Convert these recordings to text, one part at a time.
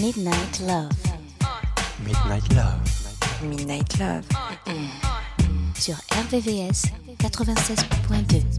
Midnight Love. Midnight Love. Midnight Love. Mm-hmm. Sur RVVS 96.2.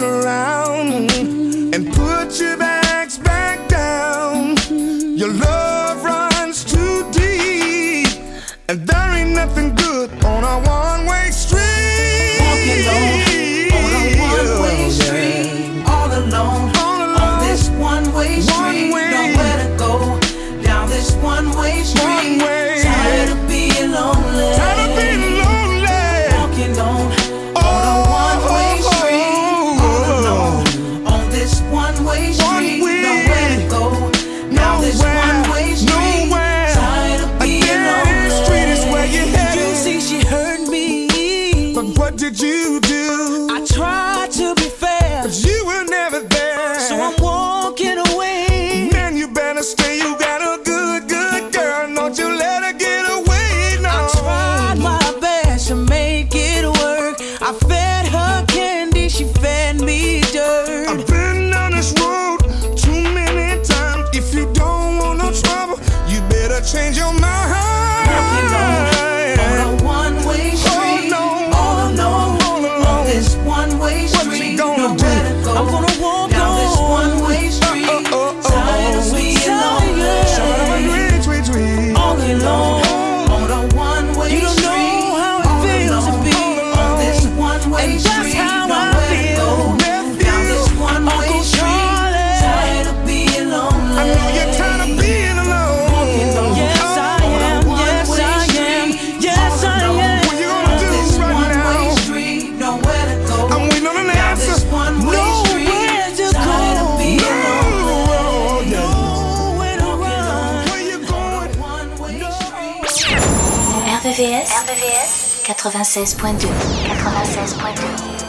turn around and put your RVVS, 96.2 96.2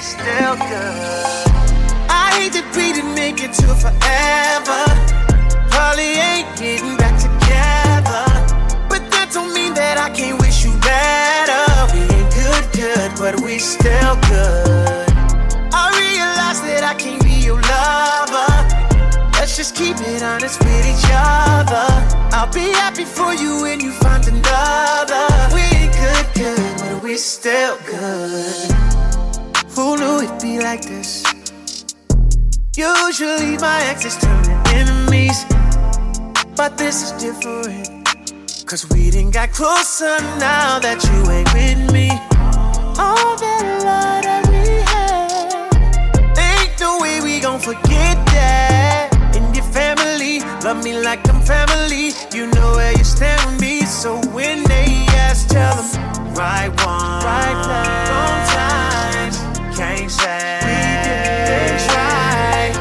still good. I hate that we didn't make it to forever. Probably ain't getting back. good, but we still good. I realize that I can't be your lover. Let's just keep it honest with each other. I'll be happy for you when you find another. We ain't good, good, but we still good. Who knew it'd be like this? Usually my exes turn enemies, but this is different. Cause we didn't got closer now that you ain't with me all that love that we had. Ain't the way we gon' forget that. And your family love me like I'm family. You know where you stand with me, so when they ask, tell them right one, right time, wrong time. Can't say we didn't try,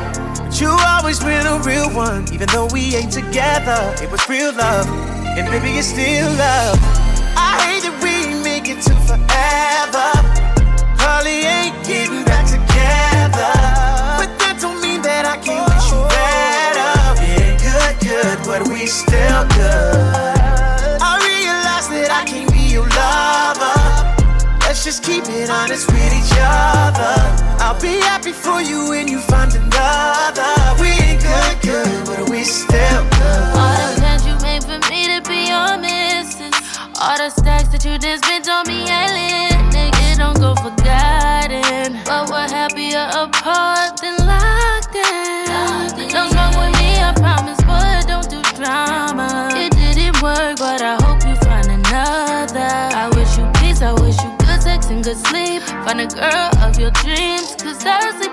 but you always been a real one. Even though we ain't together, it was real love, and baby it's still love. I hate it it to forever. Probably ain't getting back together. But that don't mean that I can't wish you better. We good, good, but we still good. I realize that I can't be your lover. Let's just keep it honest with each other. I'll be happy for you when you find another. Girl of your dreams. Cause I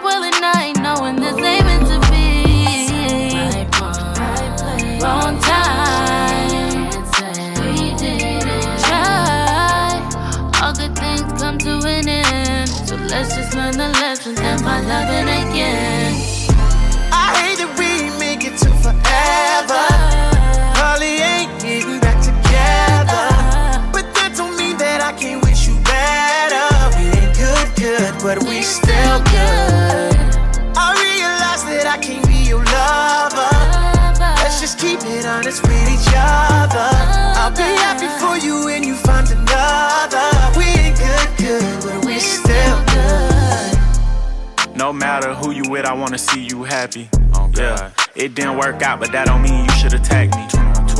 I wanna see you happy. Oh, yeah, it didn't work out, but that don't mean you should attack me.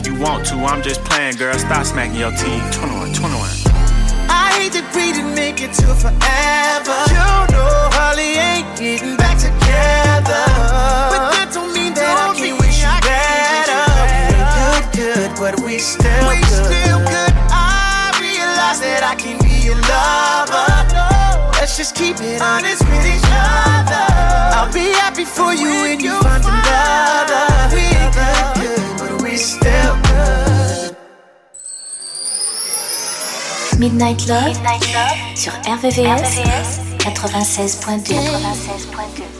if you want to, I'm just playing, girl. Stop smacking your teeth. 21, 21. I hate that we didn't make it to forever. You know, Holly ain't getting back together. But that don't mean that I can't wish you better. We ain't good, good, but we still we good. still good. I realize that I can be your lover. Let's just keep it honest with each other. I'll be happy for you when you find another. We ain't good, good, but we still good. Midnight Love, sur RVVS, 96.2. 96.2.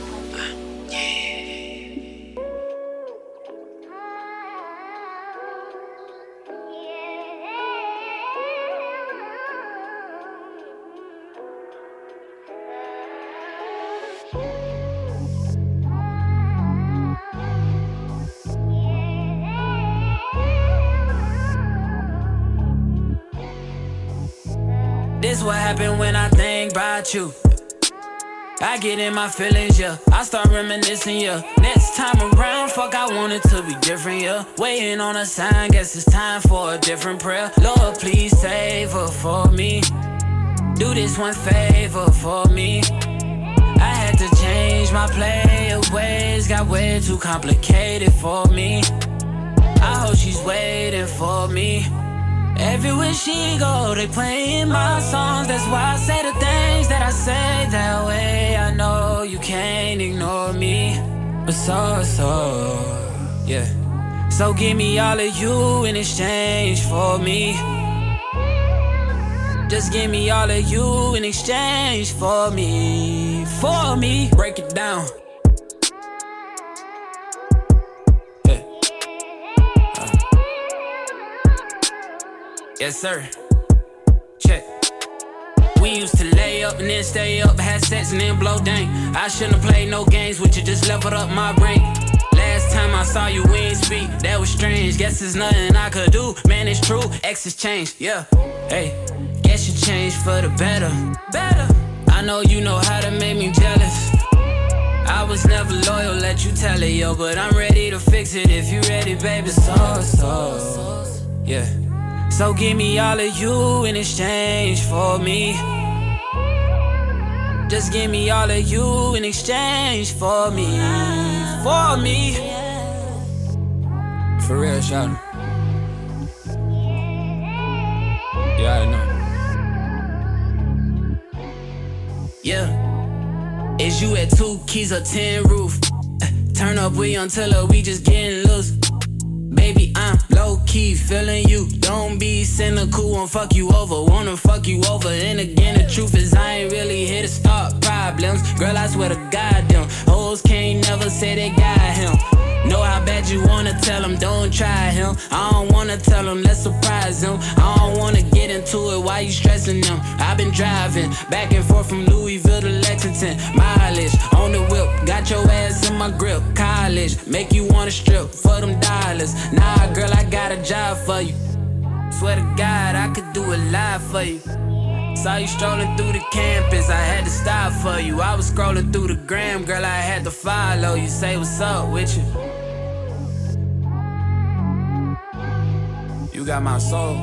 happen when I think about you. I get in my feelings, yeah. I start reminiscing, yeah. Next time around, fuck, I want it to be different, yeah. Waiting on a sign, guess it's time for a different prayer. Lord, please save her for me. Do this one favor for me. I had to change my play ways, got way too complicated for me. I hope she's waiting for me. Everywhere she go, they playing my songs. That's why I say the things that I say that way. I know you can't ignore me, but so so, yeah. So give me all of you in exchange for me. Just give me all of you in exchange for me, for me. Break it down. Yes, sir. Check. We used to lay up and then stay up, had sex and then blow dang. I shouldn't have played no games with you, just leveled up my brain. Last time I saw you, we ain't speak. That was strange. Guess there's nothing I could do. Man, it's true. X has changed. Yeah. Hey, guess you changed for the better. Better. I know you know how to make me jealous. I was never loyal, let you tell it, yo. But I'm ready to fix it if you ready, baby. So, so. Yeah. So give me all of you in exchange for me. Just give me all of you in exchange for me. For me. for real, Sean. Yeah, I know. Yeah. Is you at two keys or ten roof? Uh, turn up, we until we just getting loose. I'm low key feeling you. Don't be cynical, won't fuck you over. Wanna fuck you over. And again, the truth is, I ain't really here to start problems. Girl, I swear to God, them hoes can't never say they got him. Know how bad you wanna tell him, don't try him. I don't wanna tell him, let's surprise him. I don't wanna get into it, why you stressing them? I've been driving back and forth from Louisville to Lexington. Mileage on the whip, got your ass in my grip. College, make you wanna strip for them dollars. Nah, girl, I got a job for you. Swear to God, I could do a lot for you. Saw you strolling through the campus, I had to stop for you. I was scrolling through the gram, girl, I had to follow you. Say what's up with you. You got my soul.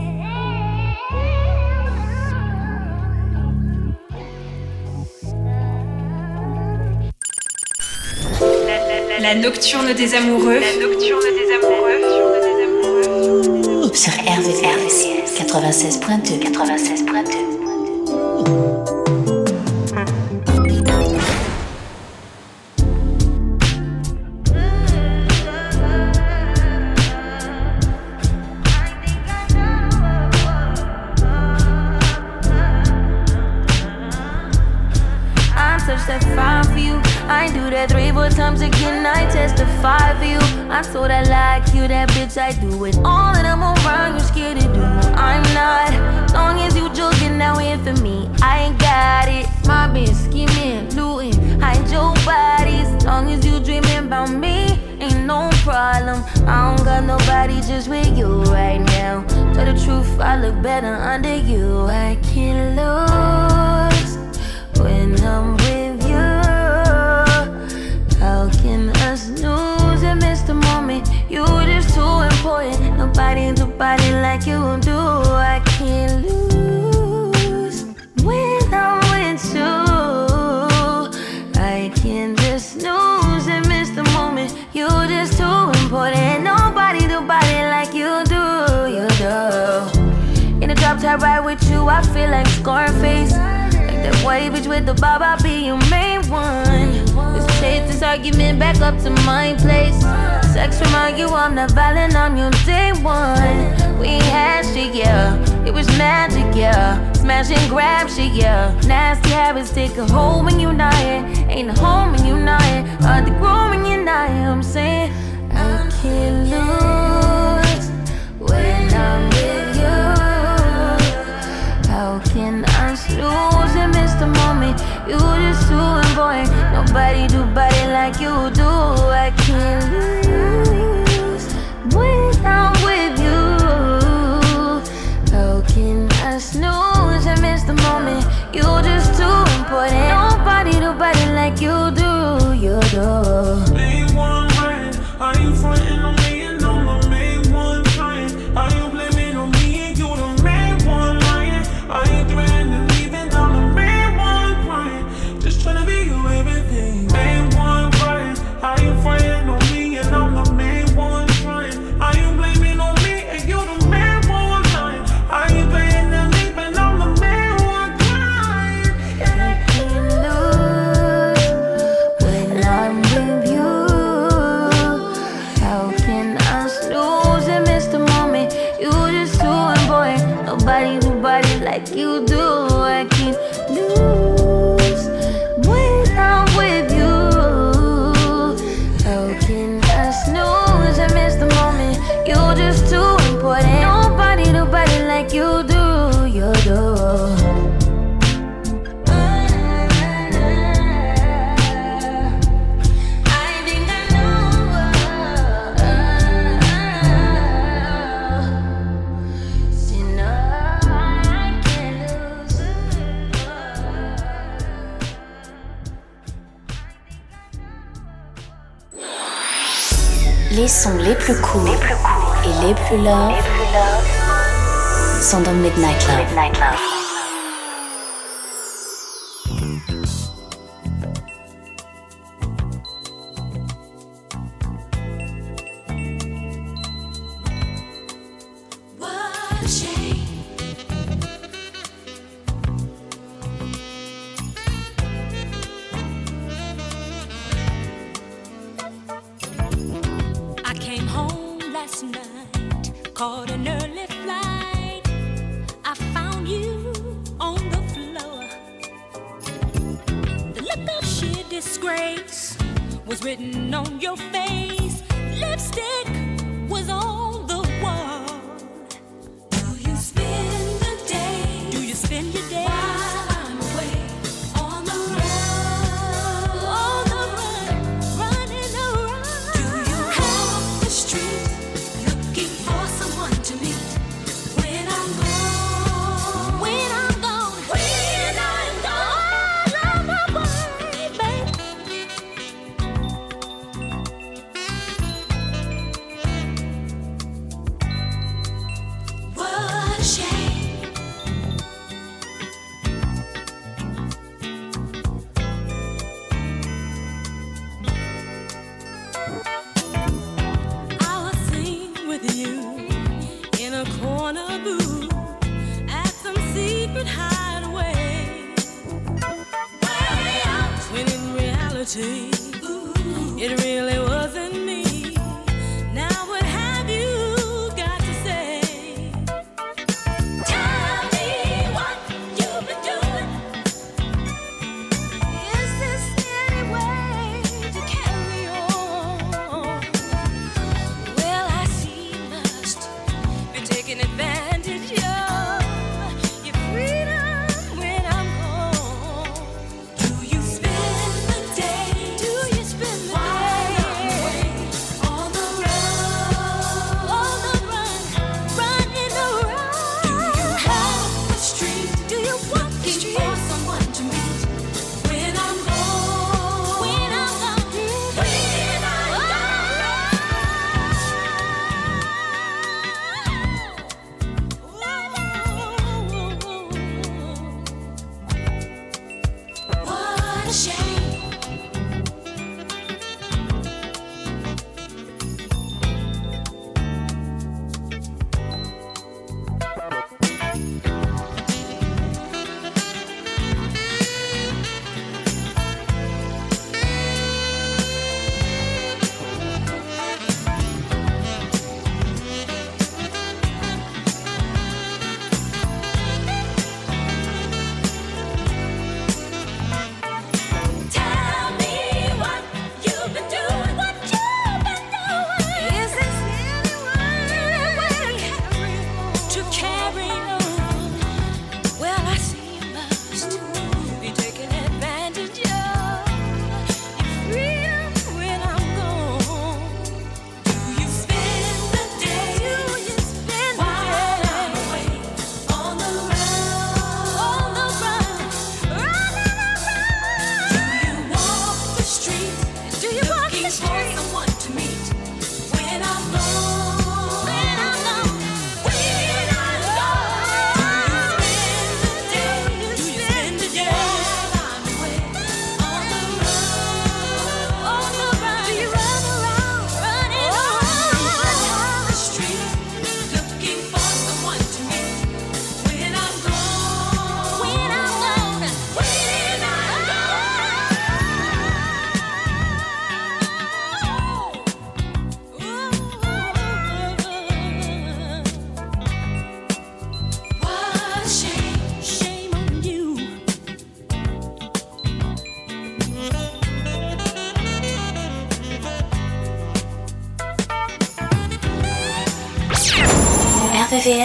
La nocturne des amoureux. La nocturne des amoureux. Sur RVRVCS 96.2 96.2 do it. Bob, I'll be your main one. Let's take this argument back up to my place. Sex remind you I'm not violent, I'm your day one. We had shit, yeah. It was magic, yeah. Smash and grab shit, yeah. Nasty habits take a hold when you're not here. Ain't a home when you're not here. Hard to grow when you're not here. I'm saying Nobody do body like you do. I can't Les plus courts et les plus love sont dans Midnight Love. I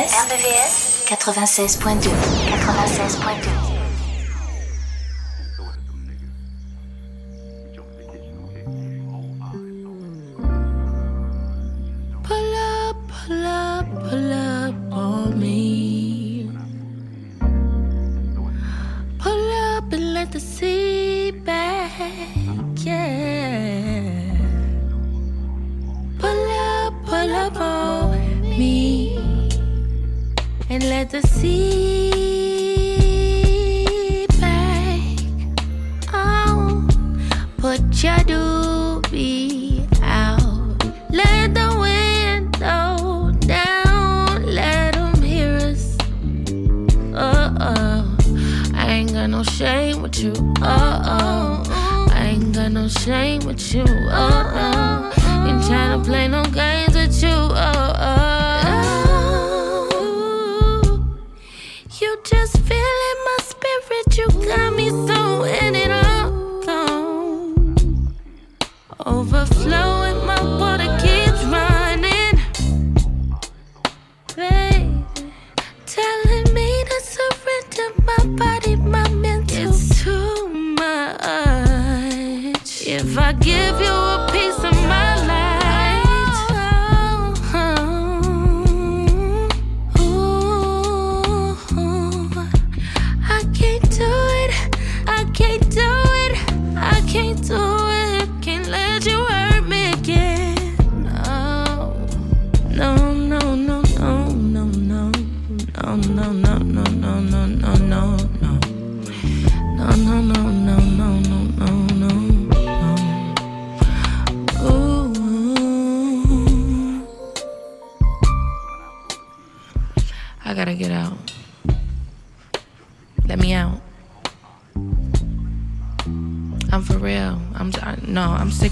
RVVS 96.2 96.2 you just feel in my spirit, you.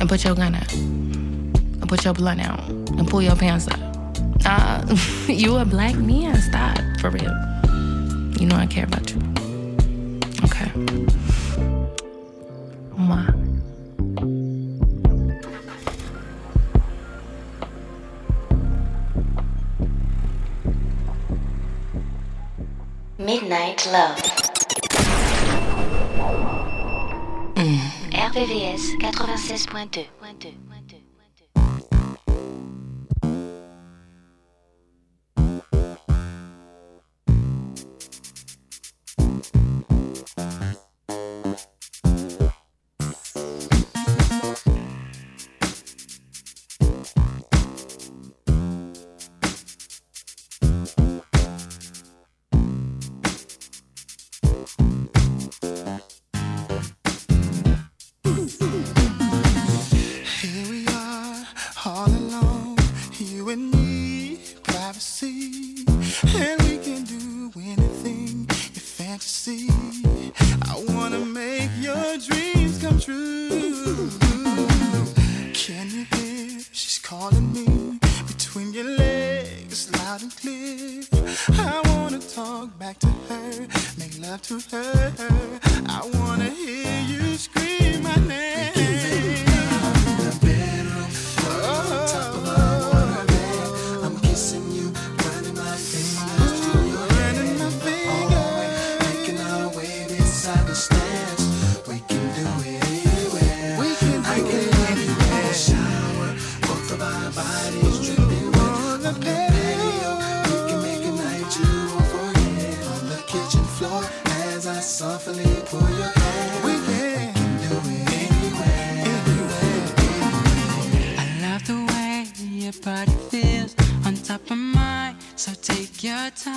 And put your gun out. And put your blunt out. And pull your pants up. Uh, you a black man. Stop, for real. You know I care about you. Okay. Mwah. Midnight Love. RPVS 96.2.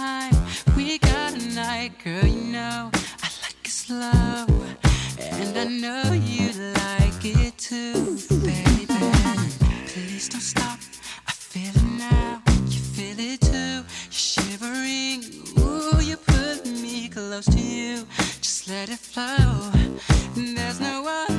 time. We got a night, girl. You know I like it slow, and I know you like it too, baby. Please don't stop. I feel it now. You feel it too. You're shivering. Ooh, you put me close to you. Just let it flow. There's no other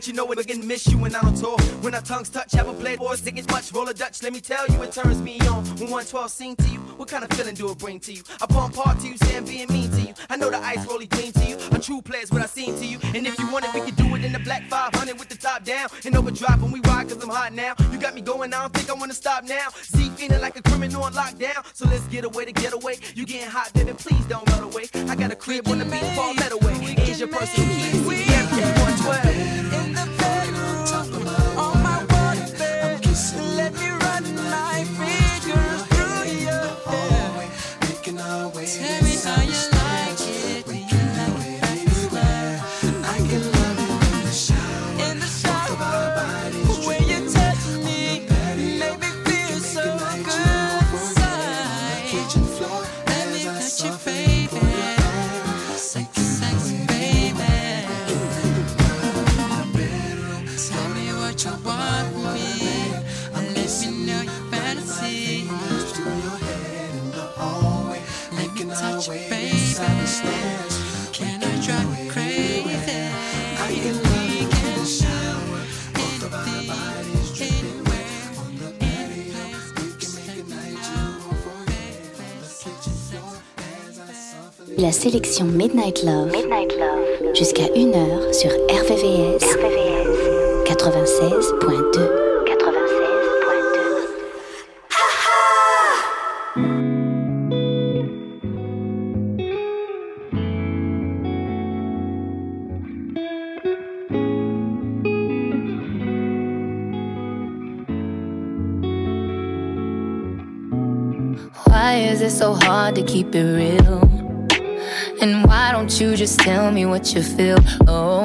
Let you know we're gonna miss you when I'm on tour. When our tongues touch, have a played for us, it's much. Roll a Dutch, let me tell you, it turns me on. When 112 sing to you, what kind of feeling do it bring to you? I pump hard to you, saying being mean to you. I know the ice rolly clean to you. A true player's what I seen to you. And if you want it, we can do it in the black 500 with the top down. And overdrive when we ride, cause I'm hot now. You got me going, I don't think I wanna stop now. Z feeling like a criminal on lockdown. So let's get away to get away. You getting hot, baby, please don't run away. I got a crib on the beach, fall that away. Here's your personal key, CDM, 112. Let me run my fingers through your hair. Tell me how you like suffer. La sélection Midnight Love, jusqu'à 1h sur RVVS, 96.2. Why is it so hard to keep it real? Tell me what you feel? Oh,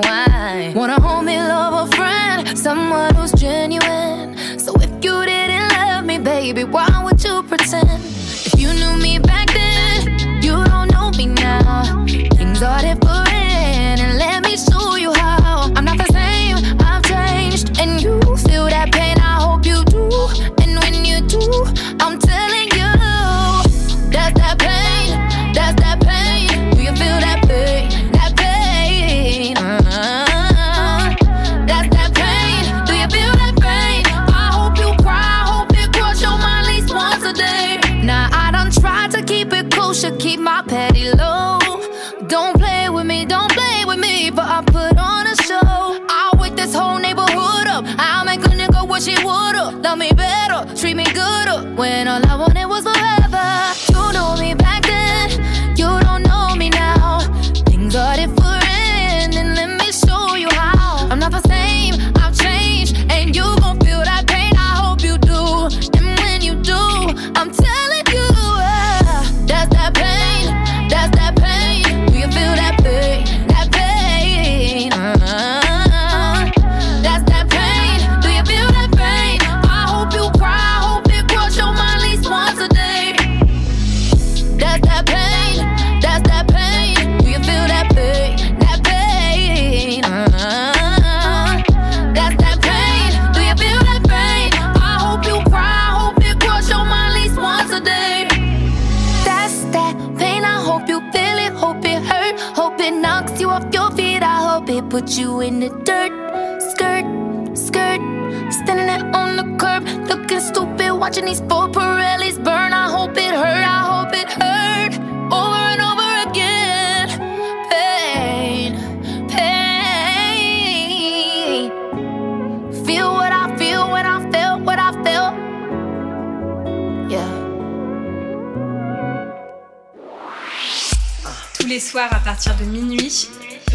Love me better, treat me gooder. When all I wanted was. You puts you in the dirt. Skirt, skirt, standing there on the curb, looking stupid, watching these four Pirellis burn. I hope it hurt, I hope it hurt, over and over again. Pain, pain. Feel what I feel when I feel what I feel. Yeah. Tous les soirs à partir de minuit,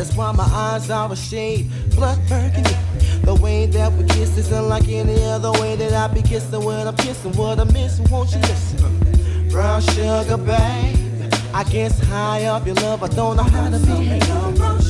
That's why my eyes are a shade blood burgundy. The way that we kiss is unlike any other way that I be kissing when I'm kissing. What I'm missing, won't you listen? Brown sugar, babe. I guess high up your love, I don't know how to behave.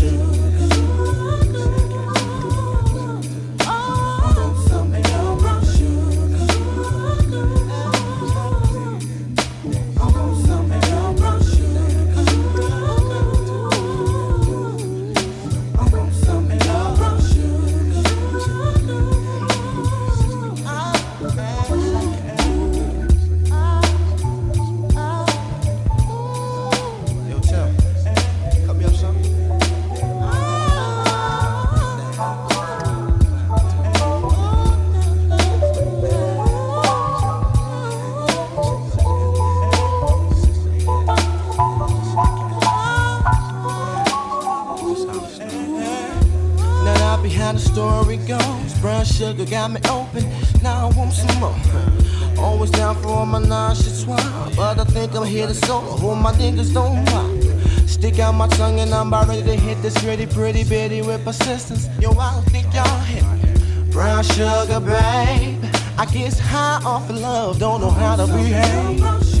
Sugar got me open, now I want some more. Always down for all my swine, but I think I'm here to solo. Who my niggas don't mind. Stick out my tongue and I'm about ready to hit this pretty, pretty bitty with persistence. Yo, I don't think y'all hit. Brown sugar, babe. I guess high off of love, don't know how to behave.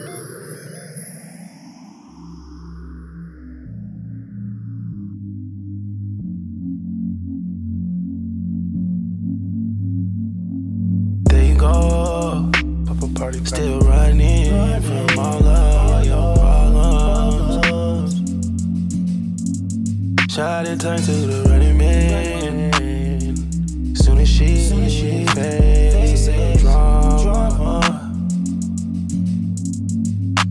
And turn to the running man. Soon as she, she face the drama.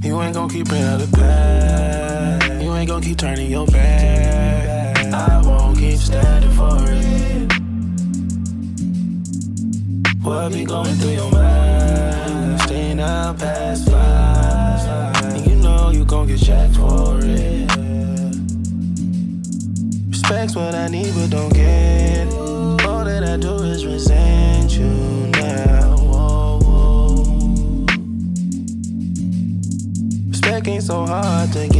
You ain't gon' keep bringing out of past. You ain't gon' keep turning your back. I won't keep standing for it. What be going through your mind? Staying out past five. And you know you gon' get checked for it. Respect's what I need, but don't get. All that I do is resent you now. Whoa, whoa. Respect ain't so hard to get.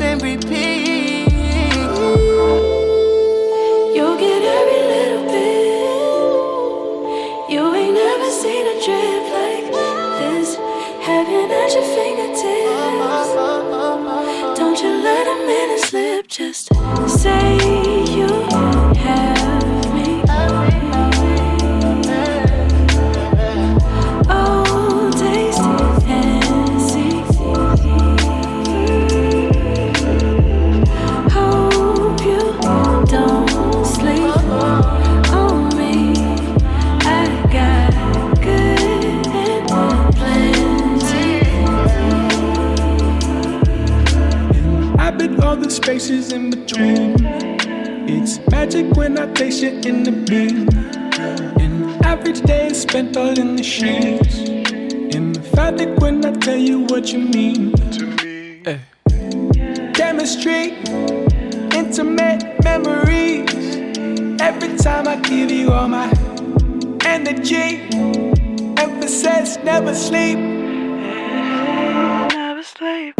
and repeat. Spaces in between. It's magic when I place you in the beam. An average day is spent all in the sheets. In the fabric when I tell you what you mean to me. Eh. Chemistry, intimate memories. Every time I give you all my energy, emphasis never sleep. Never sleep.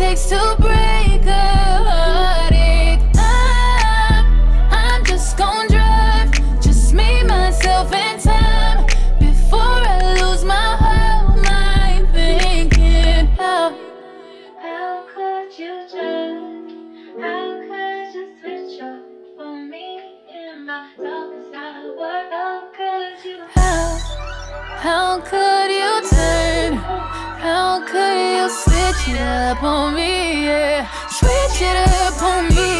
Takes to break a heartache. I'm, I'm just gon' drive. Just me, myself, and time. Before I lose my whole mind thinking how. How could you turn? How could you switch up for me in my darkest hour? How could you? How, how could switch it up on me? Yeah, switch it up on me.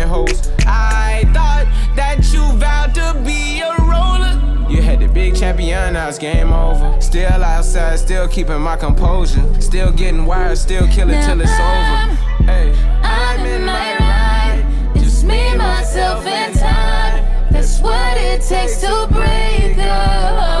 hoes. I thought that you vowed to be a roller. You had the big champion, now it's game over. Still outside, still keeping my composure. Still getting wired, still killing till it's over. Hey, I'm in my ride. Just me, myself, and time. That's what it takes to break the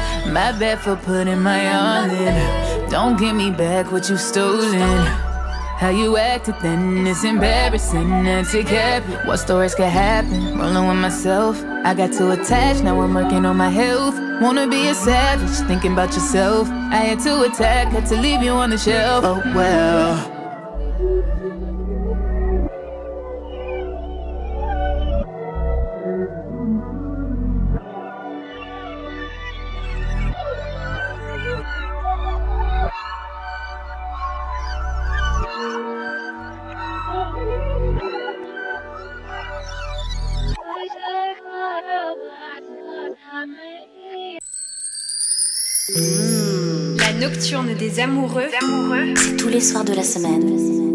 my bad for putting my all in. Don't give me back what you stolen. How you acted then is embarrassing. That's it happen. What stories could happen? Rolling with myself. I got too attached, now I'm working on my health. Wanna be a savage, thinking about yourself. I had to attack, had to leave you on the shelf. Oh well. La nocturne des amoureux. C'est tous les soirs de la semaine,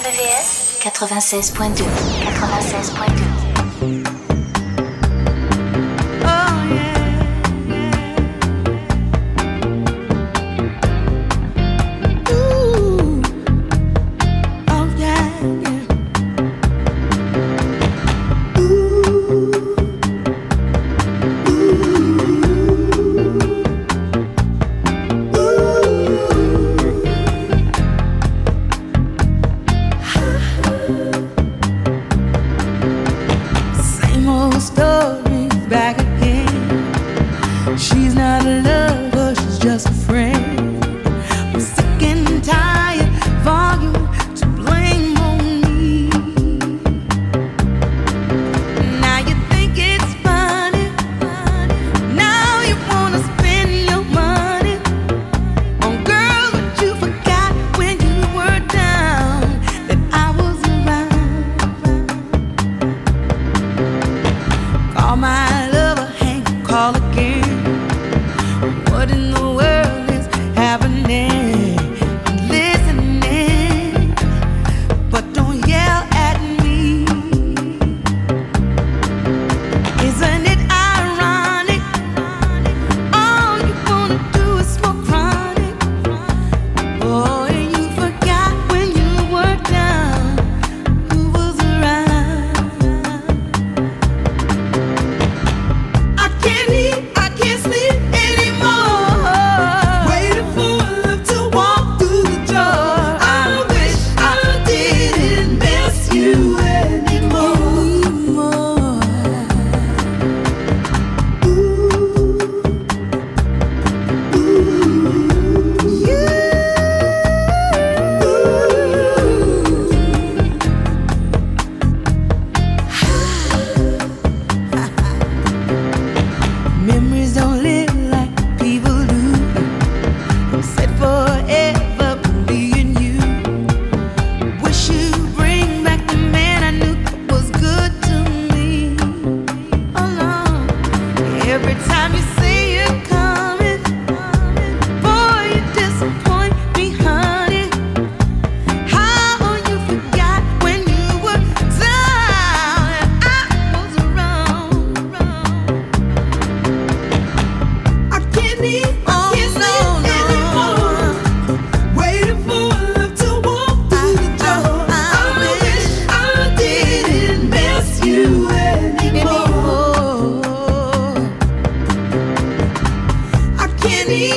RVVS, RVVS 96.2 96.2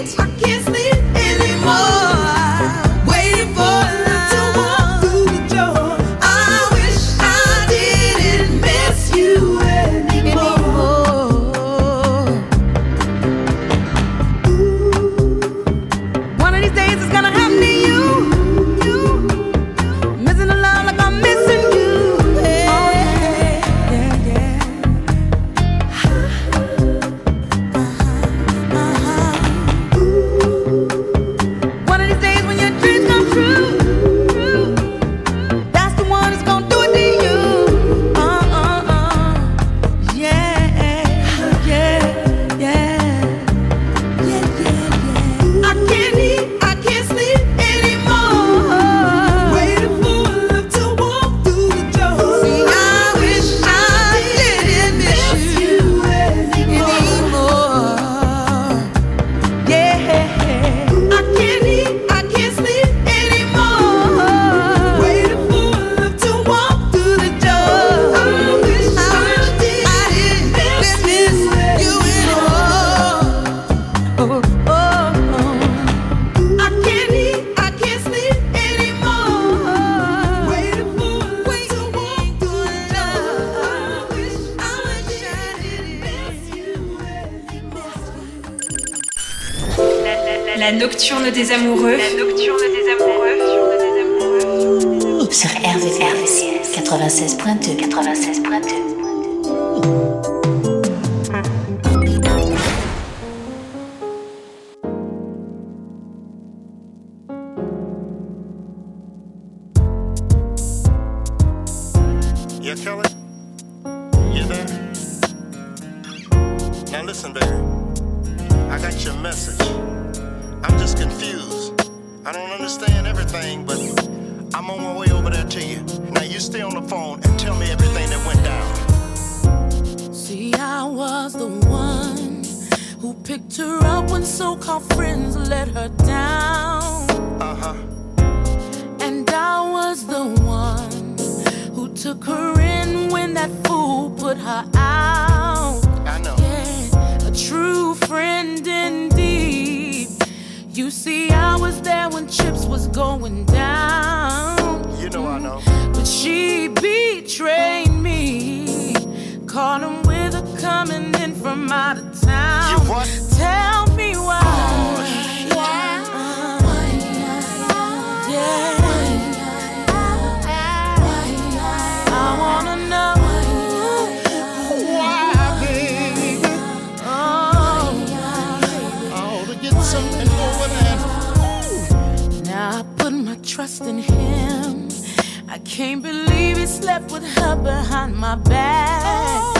can't I Yeah, Kelly? You there? Now listen, baby. I got your message. I'm just confused. I don't understand everything, but I'm on my way over there to you. Now you stay on the phone and tell me everything that went down. See, I was the one who picked her up when so called friends let her down. Uh huh. And I was the one took her in when that fool put her out. I know. Yeah, a true friend indeed. You see, I was there when chips was going down. You know I know. But she betrayed me. Caught him with her coming in from out of town. You what? Tell me why. Yeah. Trust in him. I can't believe he slept with her behind my back.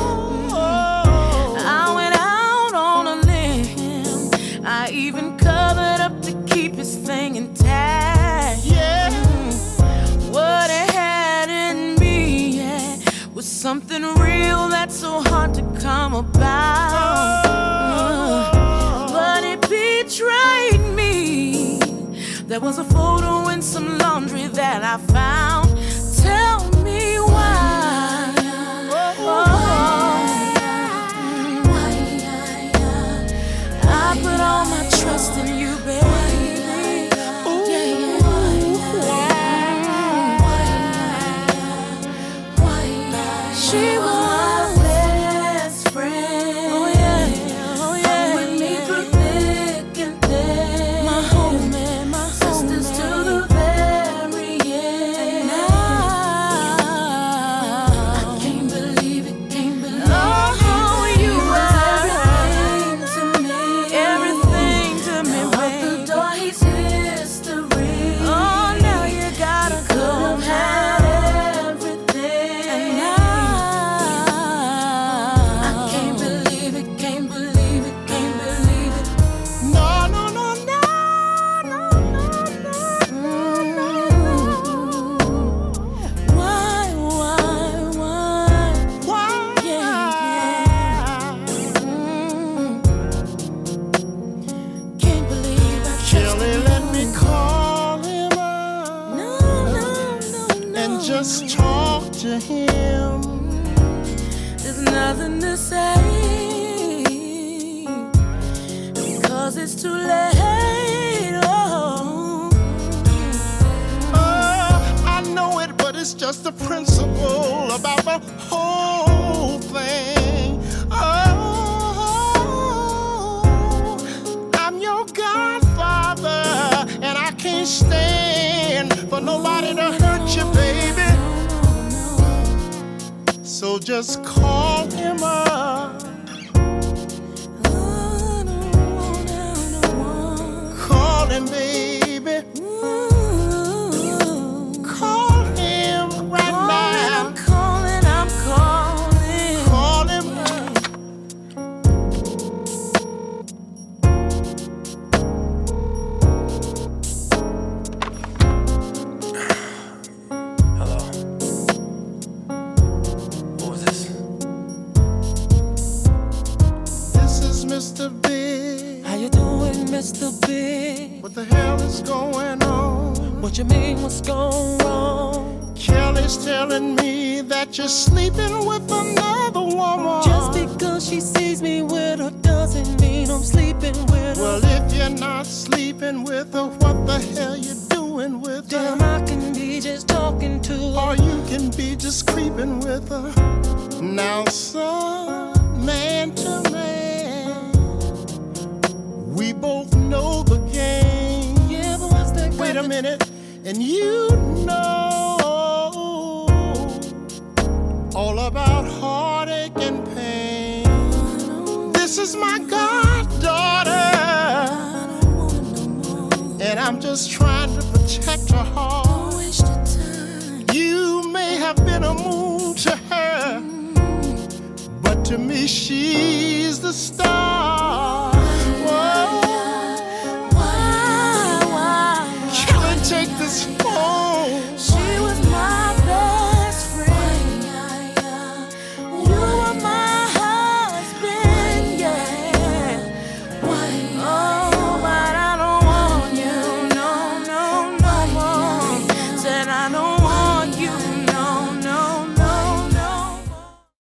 I went out on a limb. I even covered up to keep his thing intact. Yeah. What it had in me yeah, was something real that's so hard to come about. There was a photo in some laundry that I found. Tell me